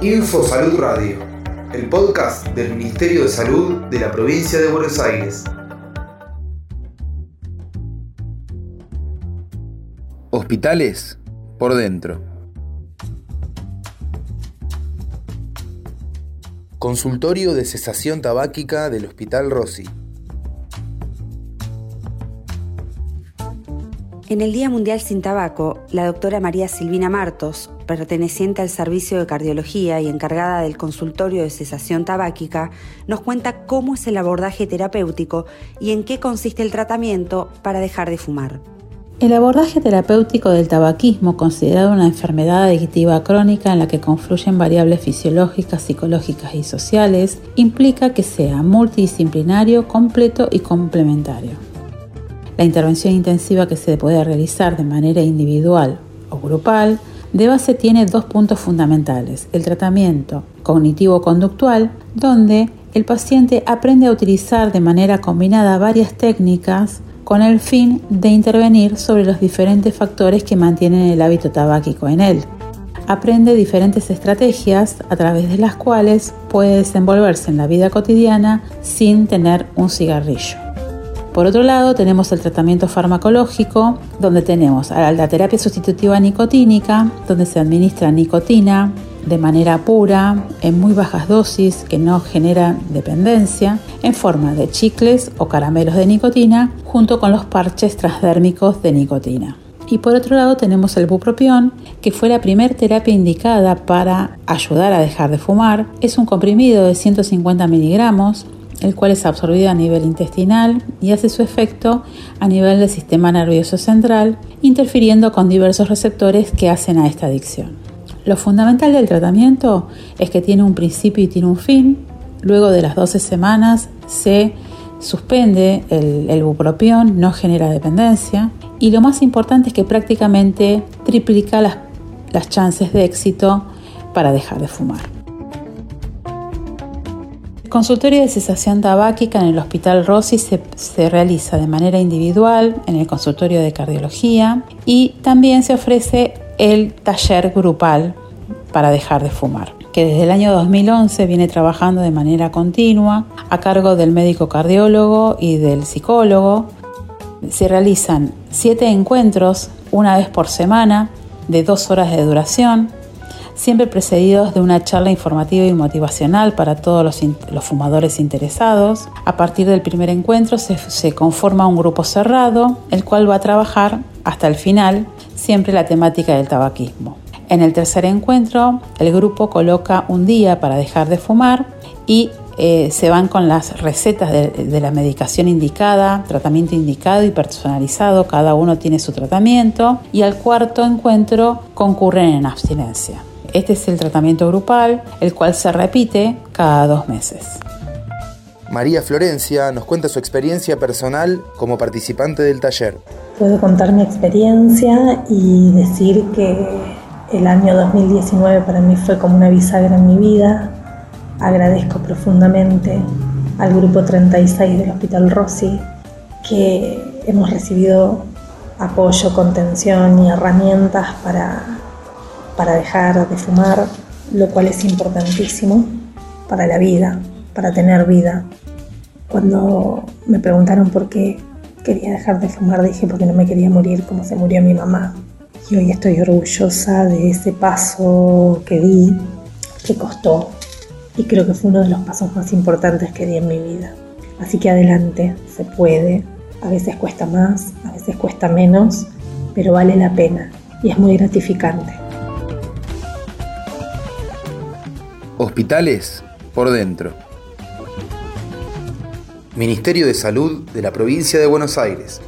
Info Salud Radio, el podcast del Ministerio de Salud de la provincia de Buenos Aires. Hospitales por dentro. Consultorio de cesación tabáquica del Hospital Rossi. En el Día Mundial sin Tabaco, la doctora María Silvina Martos, perteneciente al Servicio de Cardiología y encargada del consultorio de cesación tabáquica, nos cuenta cómo es el abordaje terapéutico y en qué consiste el tratamiento para dejar de fumar. El abordaje terapéutico del tabaquismo, considerado una enfermedad adictiva crónica en la que confluyen variables fisiológicas, psicológicas y sociales, implica que sea multidisciplinario, completo y complementario. La intervención intensiva que se puede realizar de manera individual o grupal de base tiene dos puntos fundamentales. El tratamiento cognitivo-conductual, donde el paciente aprende a utilizar de manera combinada varias técnicas con el fin de intervenir sobre los diferentes factores que mantienen el hábito tabáquico en él. Aprende diferentes estrategias a través de las cuales puede desenvolverse en la vida cotidiana sin tener un cigarrillo. Por otro lado, tenemos el tratamiento farmacológico, donde tenemos la terapia sustitutiva nicotínica, donde se administra nicotina de manera pura, en muy bajas dosis que no generan dependencia, en forma de chicles o caramelos de nicotina, junto con los parches transdérmicos de nicotina. Y por otro lado tenemos el bupropión, que fue la primera terapia indicada para ayudar a dejar de fumar. Es un comprimido de 150 miligramos el cual es absorbido a nivel intestinal y hace su efecto a nivel del sistema nervioso central, interfiriendo con diversos receptores que hacen a esta adicción. Lo fundamental del tratamiento es que tiene un principio y tiene un fin. Luego de las 12 semanas se suspende el, bupropión, no genera dependencia y lo más importante es que prácticamente triplica las chances de éxito para dejar de fumar. Consultorio de cesación tabáquica en el Hospital Rossi se, se, realiza de manera individual en el consultorio de cardiología y también se ofrece el taller grupal para dejar de fumar, que desde el año 2011 viene trabajando de manera continua a cargo del médico cardiólogo y del psicólogo. Se realizan siete encuentros una vez por semana de dos horas de duración siempre precedidos de una charla informativa y motivacional para todos los, fumadores interesados. A partir del primer encuentro se, conforma un grupo cerrado, el cual va a trabajar hasta el final siempre la temática del tabaquismo. En el tercer encuentro, el grupo coloca un día para dejar de fumar y eh, se van con las recetas de, la medicación indicada, tratamiento indicado y personalizado, cada uno tiene su tratamiento y al cuarto encuentro concurren en abstinencia. Este es el tratamiento grupal, el cual se repite cada dos meses. María Florencia nos cuenta su experiencia personal como participante del taller. Puedo contar mi experiencia y decir que el año 2019 para mí fue como una bisagra en mi vida. Agradezco profundamente al grupo 36 del Hospital Rossi que hemos recibido apoyo, contención y herramientas para para dejar de fumar, lo cual es importantísimo para la vida, para tener vida. Cuando me preguntaron por qué quería dejar de fumar, dije porque no me quería morir como se murió mi mamá. Y hoy estoy orgullosa de ese paso que di, que costó, y creo que fue uno de los pasos más importantes que di en mi vida. Así que adelante, se puede. A veces cuesta más, a veces cuesta menos, pero vale la pena y es muy gratificante. Hospitales por dentro. Ministerio de Salud de la Provincia de Buenos Aires.